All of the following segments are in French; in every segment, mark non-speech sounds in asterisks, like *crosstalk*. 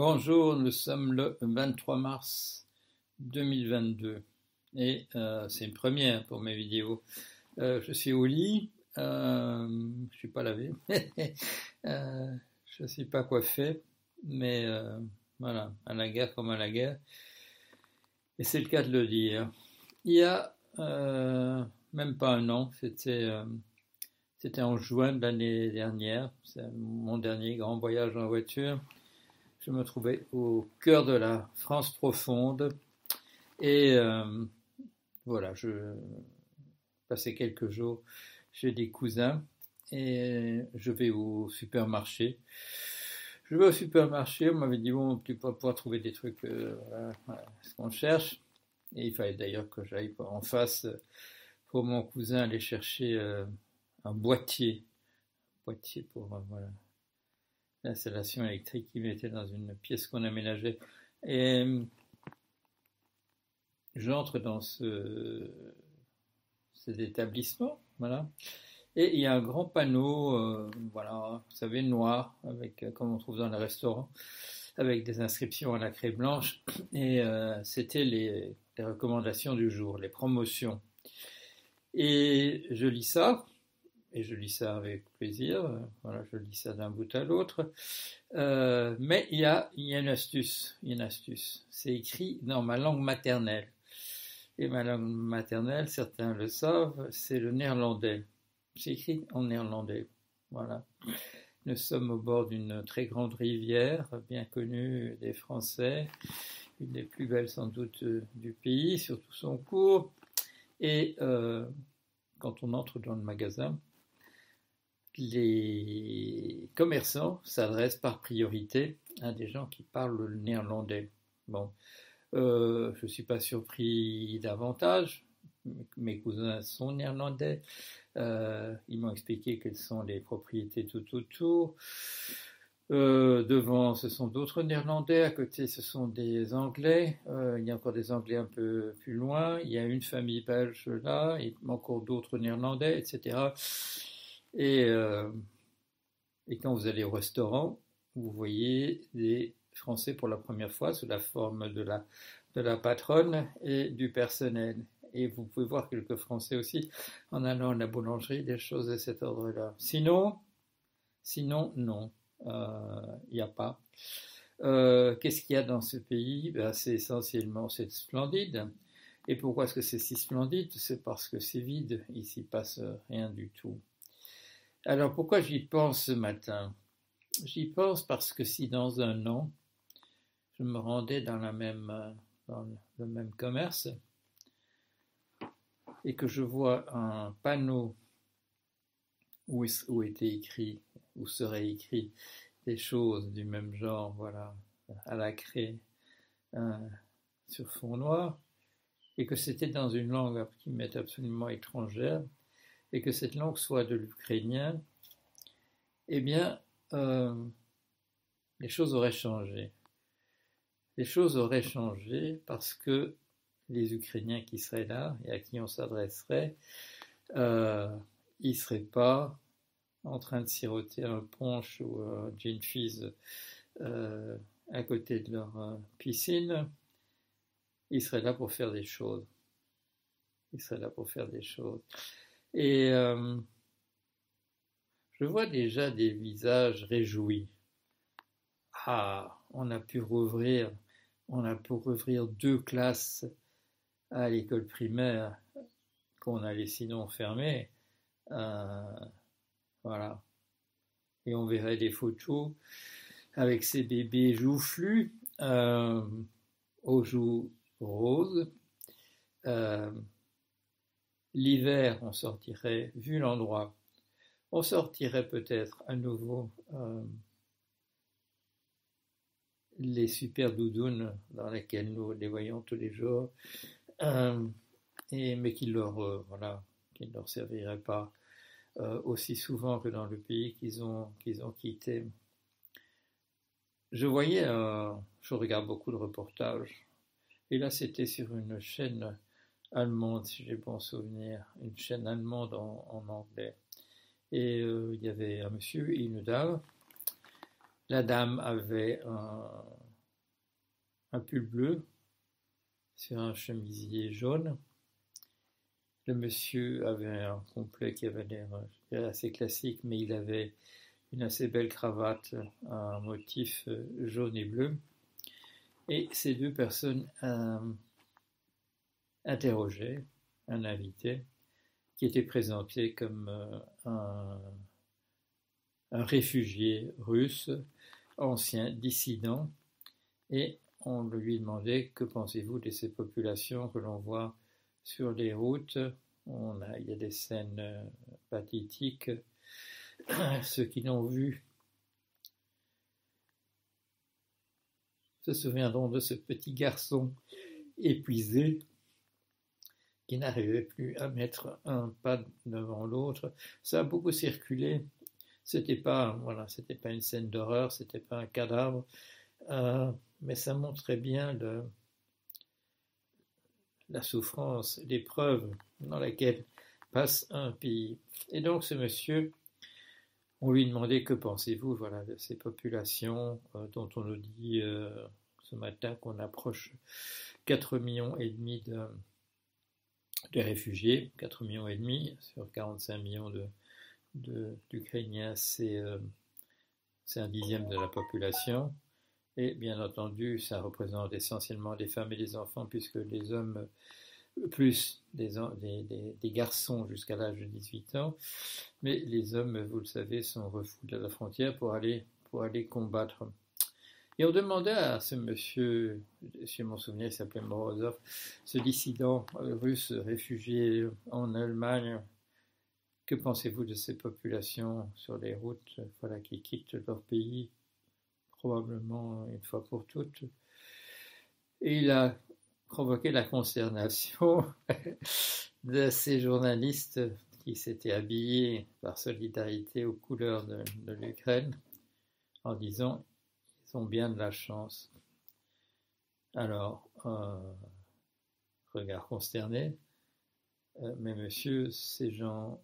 Bonjour, nous sommes le 23 mars 2022 et euh, c'est une première pour mes vidéos. Euh, je suis au lit, euh, je suis pas lavé, *laughs* euh, je suis pas coiffé, mais voilà, à la guerre comme à la guerre. Et c'est le cas de le dire. Il y a même pas un an, c'était c'était en juin de l'année dernière, c'est mon dernier grand voyage en voiture. Je me trouvais au cœur de la France profonde et euh, voilà, je passais quelques jours chez des cousins et je vais au supermarché. Je vais au supermarché, on m'avait dit bon, tu vas pouvoir trouver des trucs, euh, voilà, ce qu'on cherche. Et il fallait d'ailleurs que j'aille en face pour mon cousin aller chercher euh, un boîtier, boîtier pour voilà, l'installation électrique qui mettait dans une pièce qu'on aménageait. Et j'entre dans ce, cet établissement, voilà, et il y a un grand panneau, euh, voilà, vous savez, noir, avec, euh, comme on trouve dans les restaurants, avec des inscriptions à la craie blanche, et euh, c'était les recommandations du jour, les promotions. Et je lis ça, et je lis ça avec plaisir, voilà, je lis ça d'un bout à l'autre. Euh, mais il y a, il y a une astuce, une astuce. C'est écrit dans ma langue maternelle. Et ma langue maternelle, certains le savent, c'est le néerlandais. C'est écrit en néerlandais. Voilà. Nous sommes au bord d'une très grande rivière, bien connue des Français, une des plus belles sans doute du pays, surtout son cours. Et euh, quand on entre dans le magasin, les commerçants s'adressent par priorité à des gens qui parlent le néerlandais. Bon, euh, je ne suis pas surpris davantage. Mes cousins sont néerlandais. Euh, ils m'ont expliqué quelles sont les propriétés tout autour. Euh, devant, ce sont d'autres néerlandais. À côté, ce sont des anglais. Il y a encore des anglais un peu plus loin. Il y a une famille belge là, et encore d'autres néerlandais, etc. Et, euh, et quand vous allez au restaurant, vous voyez des Français pour la première fois sous la forme de la, de la patronne et du personnel. Et vous pouvez voir quelques Français aussi en allant à la boulangerie, des choses de cet ordre-là. Sinon, sinon, non, il euh, n'y a pas. Euh, Qu'est-ce qu'il y a dans ce pays? Ben, C'est essentiellement, c'est splendide. Et pourquoi est-ce que c'est si splendide? C'est parce que c'est vide, s'y passe rien du tout. Alors pourquoi j'y pense ce matin? J'y pense parce que si dans un an, je me rendais dans, dans le même commerce et que je vois un panneau où, où était écrit, où serait écrit des choses du même genre, voilà, à la craie, euh, sur fond noir, et que c'était dans une langue qui m'est absolument étrangère, et que cette langue soit de l'ukrainien, eh bien, euh, les choses auraient changé. Les choses auraient changé parce que les Ukrainiens qui seraient là et à qui on s'adresserait, euh, ils ne seraient pas en train de siroter un punch ou un gin fizz euh, à côté de leur piscine. Ils seraient là pour faire des choses. Ils seraient là pour faire des choses. Et euh, je vois déjà des visages réjouis. Ah, on a pu rouvrir, on a pu rouvrir deux classes à l'école primaire qu'on allait sinon fermer. Euh, voilà. Et on verrait des photos avec ces bébés joufflus euh, aux joues roses. L'hiver, on sortirait, vu l'endroit, on sortirait peut-être à nouveau euh, les super doudounes dans lesquelles nous les voyons tous les jours, euh, et, mais qui leur, euh, voilà, qui ne leur serviraient pas aussi souvent que dans le pays qu'ils ont, qu'ils ont quitté. Je voyais, je regarde beaucoup de reportages, et là c'était sur une chaîne allemande, si j'ai bon souvenir, une chaîne allemande en, anglais. Et euh, il y avait un monsieur et une dame. La dame avait un, un pull bleu sur un chemisier jaune. Le monsieur avait un complet qui avait l'air assez classique, mais il avait une assez belle cravate, un motif euh, jaune et bleu. Et ces deux personnes euh, interrogeaient un invité qui était présenté comme euh, un, réfugié russe, ancien dissident, et on lui demandait que pensez-vous de ces populations que l'on voit sur les routes? On a, il y a des scènes pathétiques *coughs* ceux qui l'ont vu se souviendront de ce petit garçon épuisé qui n'arrivait plus à mettre un pas devant l'autre. Ça a beaucoup circulé. C'était pas, voilà, c'était pas une scène d'horreur, c'était pas un cadavre, euh, mais ça montrait bien la souffrance, l'épreuve dans laquelle passe un pays. Et donc ce monsieur on lui demandait que pensez-vous voilà, de ces populations euh, dont on nous dit euh, ce matin qu'on approche 4 millions et demi de, de, réfugiés, 4 millions et demi sur 45 millions d'Ukrainiens, euh, c'est un dixième de la population. Et bien entendu, ça représente essentiellement des femmes et des enfants, puisque les hommes plus des, des, garçons jusqu'à l'âge de 18 ans, mais les hommes, vous le savez, sont refoulés à la frontière pour aller, pour aller combattre. Et on demandait à ce monsieur, si mon souvenir, il s'appelait Morozov, ce dissident russe réfugié en Allemagne, que pensez-vous de ces populations sur les routes voilà, qui quittent leur pays, probablement une fois pour toutes. Et il a provoqué la consternation *laughs* de ces journalistes qui s'étaient habillés par solidarité aux couleurs de, l'Ukraine en disant ont bien de la chance. Alors, euh, regard consterné, euh, mais monsieur, ces gens,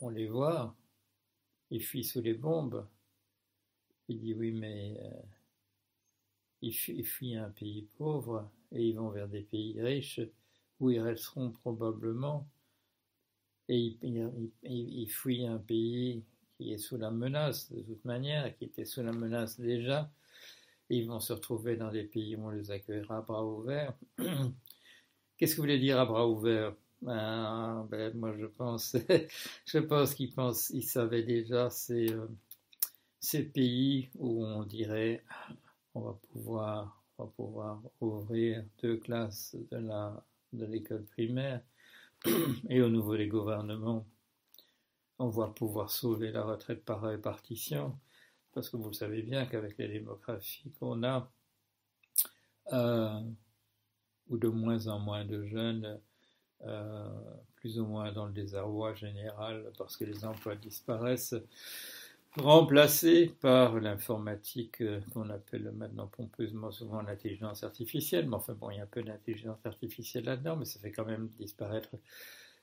on les voit, ils fuient sous les bombes. Il dit oui, mais euh, ils fuient un pays pauvre et ils vont vers des pays riches où ils resteront probablement et ils, fuient un pays qui est sous la menace de toute manière, qui était sous la menace déjà, ils vont se retrouver dans des pays où on les accueillera à bras ouverts. *clears throat* Qu'est-ce que vous voulez dire à bras ouverts? Ben, ben, moi je pense, *laughs* je pense qu'ils pensent, ils savaient déjà ces, euh, ces pays où on dirait on va pouvoir pouvoir ouvrir deux classes de de l'école primaire *clears throat* et au niveau des gouvernements, on va pouvoir sauver la retraite par répartition, parce que vous savez bien qu'avec les démographies qu'on a, euh, ou de moins en moins de jeunes, euh, plus ou moins dans le désarroi général, parce que les emplois disparaissent, remplacé par l'informatique euh, qu'on appelle maintenant pompeusement souvent l'intelligence artificielle. Mais enfin bon, il y a un peu d'intelligence artificielle là-dedans, mais ça fait quand même disparaître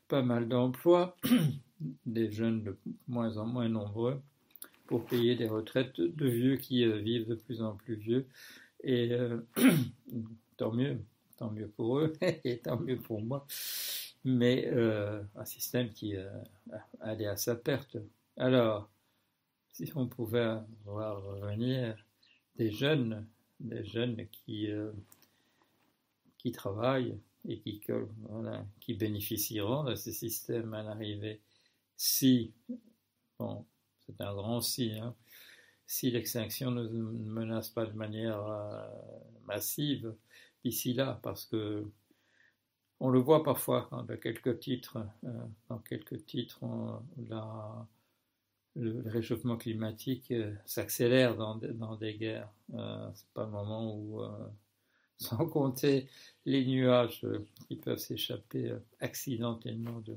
pas mal d'emplois, *clears throat* des jeunes de moins en moins nombreux, pour payer des retraites de vieux qui euh, vivent de plus en plus vieux. Et euh, *clears throat* tant mieux, tant mieux pour eux *laughs* et tant mieux pour moi. Mais un système qui allait à sa perte. Alors, si on pouvait voir revenir des jeunes, des jeunes qui, euh, qui travaillent et qui, qui bénéficieront de ces systèmes à l'arrivée si, bon, c'est un grand si, hein, si l'extinction ne menace pas de manière euh, massive d'ici là, parce que on le voit parfois dans quelques titres, euh, dans quelques titres, le, réchauffement climatique euh, s'accélère dans, dans, des guerres. Euh, c'est pas le moment où, euh, *laughs* sans compter les nuages qui peuvent s'échapper accidentellement de,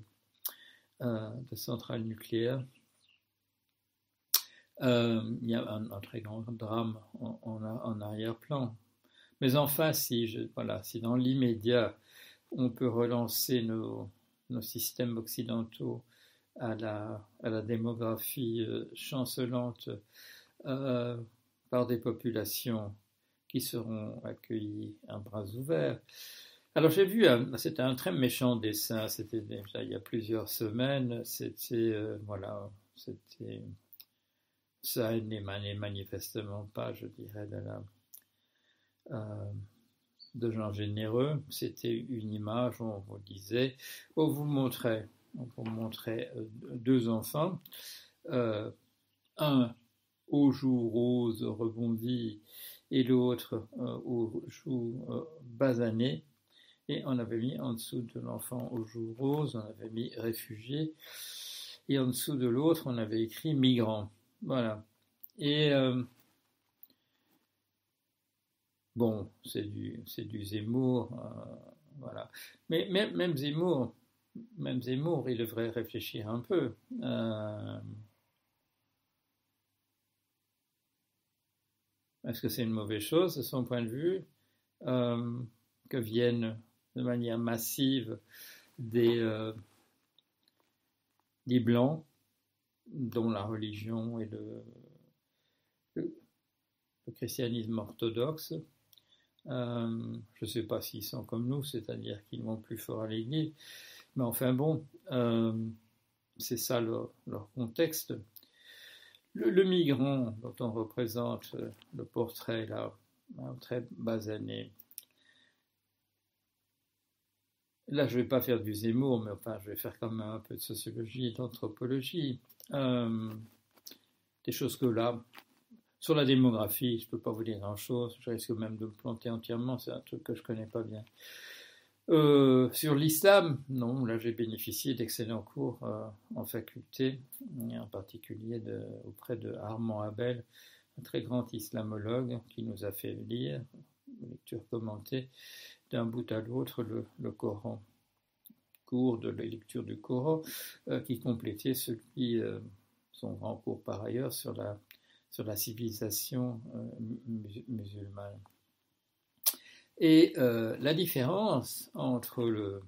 de centrales nucléaires, il y a un, très grand drame en, arrière-plan. Mais enfin, si, dans l'immédiat, on peut relancer nos, systèmes occidentaux à la, démographie euh, chancelante euh, par des populations qui seront accueillis à bras ouverts. Alors j'ai vu, c'était un très méchant dessin, c'était déjà il y a plusieurs semaines, c'était, voilà, c'était, ça n'émanait manifestement pas, je dirais, de la, de gens généreux. C'était une image où on vous disait, on vous montrait, on vous montrait deux enfants, un aux joues roses rebondies et l'autre euh, aux joues euh, basanées. Et on avait mis en dessous de l'enfant aux joues roses, on avait mis réfugié. Et en dessous de l'autre, on avait écrit migrant. Voilà. Et euh, bon, c'est du, c'est du Zemmour. voilà. Mais même, Zemmour, même Zemmour, il devrait réfléchir un peu. Est-ce que c'est une mauvaise chose de son point de vue euh, que viennent de manière massive des, euh, des blancs dont la religion et le, christianisme orthodoxe euh, je ne sais pas s'ils sont comme nous, c'est-à-dire qu'ils vont plus fort à l'église, mais enfin bon, c'est ça leur, contexte. Le, migrant dont on représente euh, le portrait là, très basané. Là, je ne vais pas faire du Zemmour, mais enfin, je vais faire quand même un peu de sociologie et d'anthropologie. Euh, des choses que là, sur la démographie, je ne peux pas vous dire grand-chose. Je risque même de me planter entièrement. C'est un truc que je ne connais pas bien. Euh, sur l'islam, non, là j'ai bénéficié d'excellents cours euh, en faculté, en particulier auprès de Armand Abel, un très grand islamologue qui nous a fait lire, lecture commentée, d'un bout à l'autre le, Coran, cours de la lecture du Coran, euh, qui complétait celui, son grand cours par ailleurs, sur la, sur la civilisation musulmane. Et euh, la différence entre le,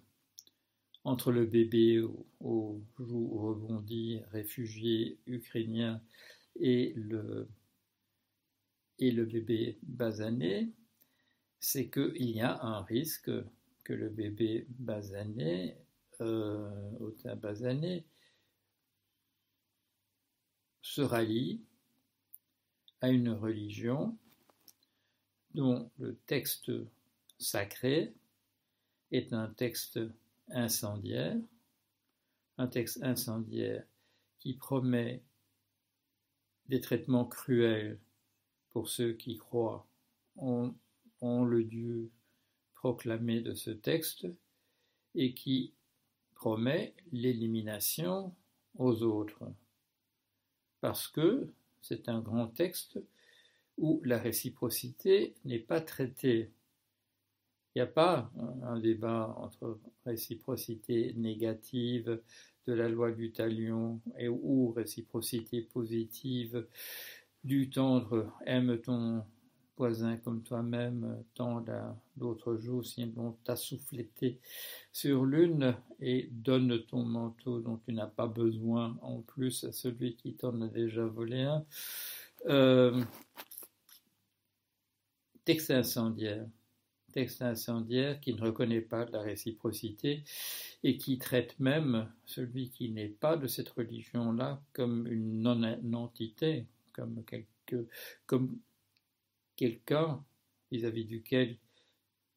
entre le bébé au, joues rebondi, réfugié ukrainien, et le, et le bébé basané, c'est qu'il y a un risque que le bébé basané, euh, au basané, se rallie à une religion dont le texte sacré est un texte incendiaire, un texte incendiaire qui promet des traitements cruels pour ceux qui croient le Dieu proclamé de ce texte et qui promet l'élimination aux autres. Parce que c'est un grand texte où la réciprocité n'est pas traitée il n'y a pas un débat entre réciprocité négative de la loi du talion et ou réciprocité positive du tendre aime ton voisin comme toi-même, tend l'autre jour, sinon t'as soufflété sur l'une et donne ton manteau dont tu n'as pas besoin en plus à celui qui t'en a déjà volé un. Euh, texte incendiaire texte incendiaire qui ne reconnaît pas la réciprocité et qui traite même celui qui n'est pas de cette religion-là comme une non-entité, comme, comme quelqu'un vis-à-vis duquel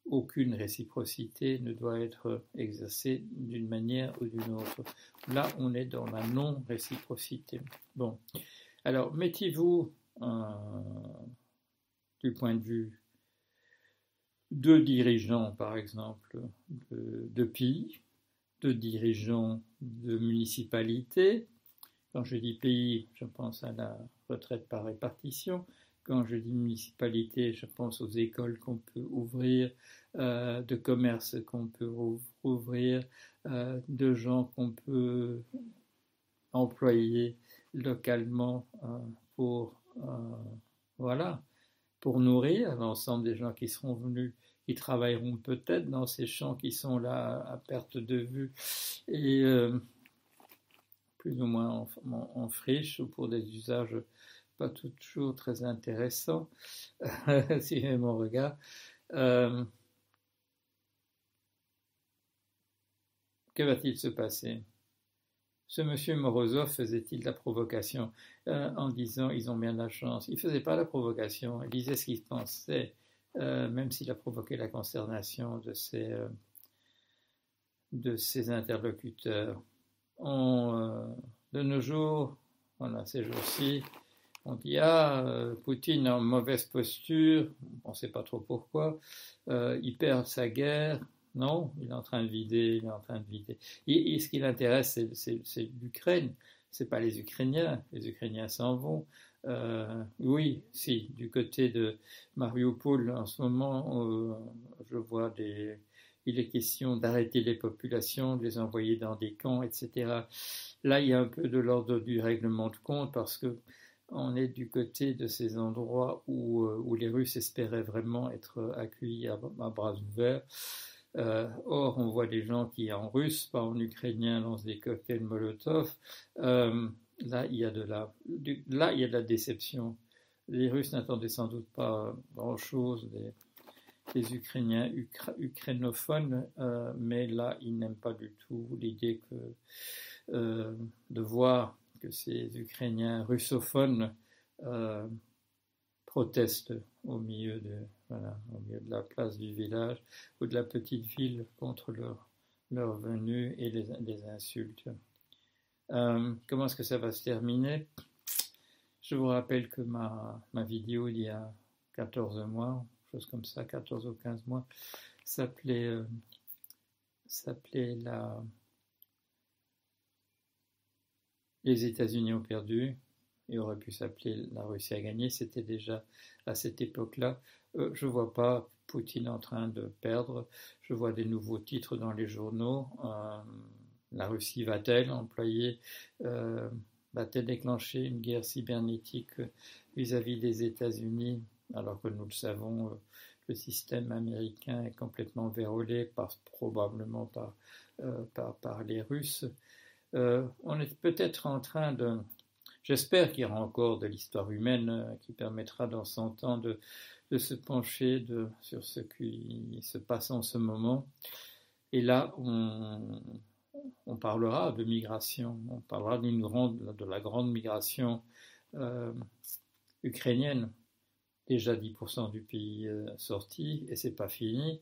aucune réciprocité ne doit être exercée d'une manière ou d'une autre. Là, on est dans la non-réciprocité. Bon, alors mettez-vous euh, du point de vue deux dirigeants, par exemple, de, pays, deux dirigeants de municipalités. Quand je dis pays, je pense à la retraite par répartition. Quand je dis municipalité, je pense aux écoles qu'on peut ouvrir, euh, de commerces qu'on peut ouvrir, euh, de gens qu'on peut employer localement euh, pour voilà pour nourrir l'ensemble des gens qui seront venus, qui travailleront peut-être dans ces champs qui sont là à perte de vue et euh, plus ou moins en, friche ou pour des usages pas toujours très intéressant, *laughs* si mon regard. Euh, que va-t-il se passer? Ce monsieur Morozov faisait-il la provocation? Euh, en disant ils ont bien la chance Il ne faisait pas la provocation, il disait ce qu'il pensait, euh, même s'il a provoqué la consternation de ses, de ses interlocuteurs. de nos jours, voilà, ces jours-ci, on dit ah euh, Poutine en mauvaise posture, on ne sait pas trop pourquoi, euh, il perd sa guerre. Non, il est en train de vider, il est en train de vider. Et, ce qui l'intéresse, c'est l'Ukraine. C'est pas les Ukrainiens. Les Ukrainiens s'en vont. Euh, oui, si, du côté de Mariupol, en ce moment, je vois des, il est question d'arrêter les populations, de les envoyer dans des camps, etc. Là, il y a un peu de l'ordre du règlement de compte parce que on est du côté de ces endroits où, euh, les Russes espéraient vraiment être accueillis à, bras ouverts. Euh, or, on voit des gens qui, en russe, pas en ukrainien, lancent des cocktails Molotov. Euh, là, il y a de la, là, il y a de la déception. Les Russes n'attendaient sans doute pas grand-chose des, des, Ukrainiens ukrainophones, mais là, ils n'aiment pas du tout l'idée que de voir que ces Ukrainiens russophones euh, protestent au milieu, de, au milieu de la place du village ou de la petite ville contre leur, leur venue et les, insultes. Euh, comment est-ce que ça va se terminer? Je vous rappelle que ma, ma vidéo il y a 14 mois, chose comme ça, 14 ou 15 mois, s'appelait euh, s'appelait la Les États-Unis ont perdu et aurait pu s'appeler la Russie a gagné. C'était déjà à cette époque-là. Euh, je ne vois pas Poutine en train de perdre. Je vois des nouveaux titres dans les journaux. Euh, la Russie va-t-elle employer, euh, va-t-elle déclencher une guerre cybernétique vis-à-vis des États-Unis alors que nous le savons, le système américain est complètement vérolé par, probablement par, par, par les Russes? Euh, on est peut-être en train de... J'espère qu'il y aura encore de l'histoire humaine euh, qui permettra dans 100 ans de, se pencher sur ce qui se passe en ce moment. Et là, on, parlera de migration, on parlera de la grande migration euh, ukrainienne. Déjà 10% du pays sorti, et c'est pas fini.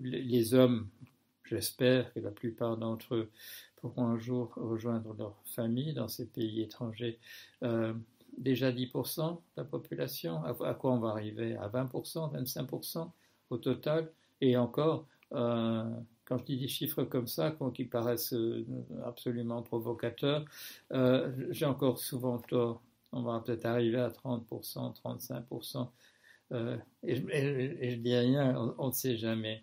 les hommes, j'espère que la plupart d'entre eux pourront un jour rejoindre leur famille dans ces pays étrangers. Euh, déjà 10% de la population, à, quoi on va arriver? À 20%, 25% au total? Et encore, euh, quand je dis des chiffres comme ça, qui paraissent euh, absolument provocateurs, j'ai encore souvent tort. On va peut-être arriver à 30%, 35%. et, je dis rien, on ne sait jamais.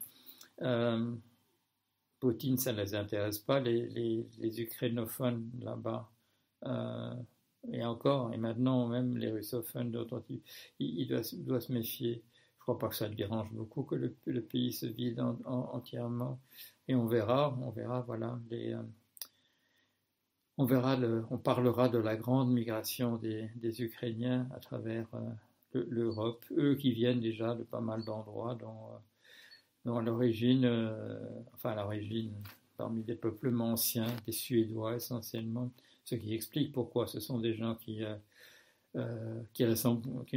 Poutine, ça ne les intéresse pas, les, ukrainophones là-bas. Euh, et encore, et maintenant même les russophones, d'autres il, il doit, se méfier. Je crois pas que ça le dérange beaucoup que le, pays se vide entièrement. Et on verra, on verra, voilà, euh, on verra, le, on parlera de la grande migration des, des Ukrainiens à travers euh, l'Europe, eux qui viennent déjà de pas mal d'endroits, dont à l'origine, euh, enfin l'origine, parmi des peuplements anciens, des Suédois essentiellement, ce qui explique pourquoi ce sont des gens qui, euh, euh, qui,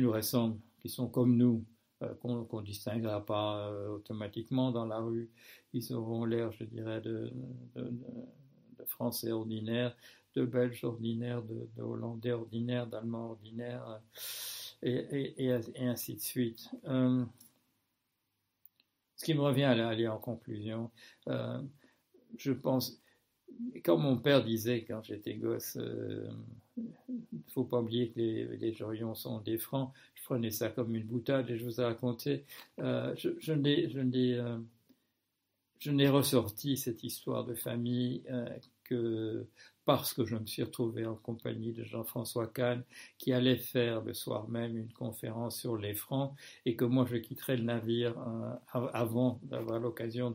nous ressemblent, qui sont comme nous, qu'on ne distinguera pas automatiquement dans la rue. Ils auront l'air, je dirais, de, Français ordinaires, de Belges ordinaires, de, Hollandais ordinaires, d'Allemands ordinaires, et, ainsi de suite. Ce qui me revient à aller en conclusion, euh, je pense, comme mon père disait quand j'étais gosse, il euh, faut pas oublier que les, les Jorions sont des francs. Je prenais ça comme une boutade et je vous ai raconté. Euh, je, je n'ai ressorti cette histoire de famille que parce que je me suis retrouvé en compagnie de Jean-François Kahn, qui allait faire le soir même une conférence sur les francs, et que moi je quitterais le navire euh, avant d'avoir l'occasion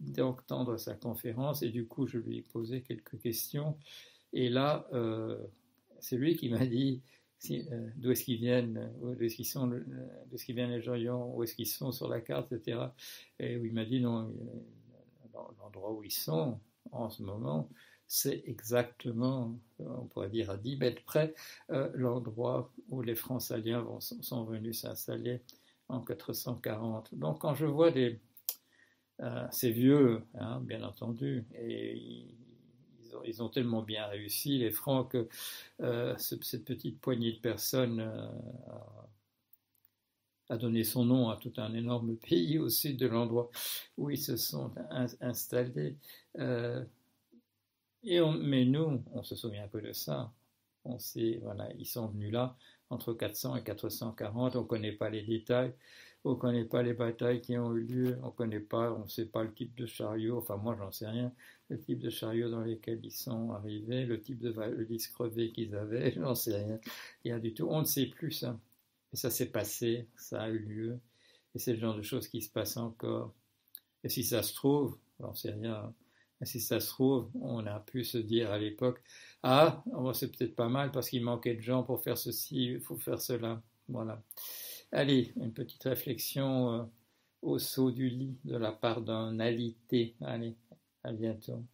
d'entendre sa conférence, et du coup je lui ai posé quelques questions, et là, euh, c'est lui qui m'a dit, d'où est-ce qu'ils viennent, d'où est-ce qu'ils sont, est-ce viennent les gens, où est-ce qu'ils sont sur la carte, etc. Et il m'a dit non, l'endroit où ils sont en ce moment, c'est exactement, on pourrait dire à 10 mètres près, l'endroit où les Françaliens sont venus s'installer en 440. Donc quand je vois euh, ces vieux, hein, bien entendu, et ils, ont, tellement bien réussi, les Francs, que euh, cette petite poignée de personnes euh, a donné son nom à tout un énorme *laughs* pays au sud de l'endroit où ils se sont installés. Et mais nous, on se souvient peu de ça. On sait, voilà, ils sont venus là entre 400 et 440, on ne connaît pas les détails, on ne connaît pas les batailles qui ont eu lieu, on ne connaît pas, on ne sait pas le type de chariot, enfin moi j'en sais rien, le type de chariot dans lesquels ils sont arrivés, le type de valise crevée qu'ils avaient, *laughs* j'en sais rien, rien du tout, on ne sait plus ça. Et ça s'est passé, ça a eu lieu, et c'est le genre de choses qui se passent encore. Et si ça se trouve, j'en sais rien, si ça se trouve, on a pu se dire à l'époque, ah, c'est peut-être pas mal parce qu'il manquait de gens pour faire ceci, il faut faire cela. Voilà. Allez, une petite réflexion euh, au saut du lit de la part d'un alité. Allez, à bientôt.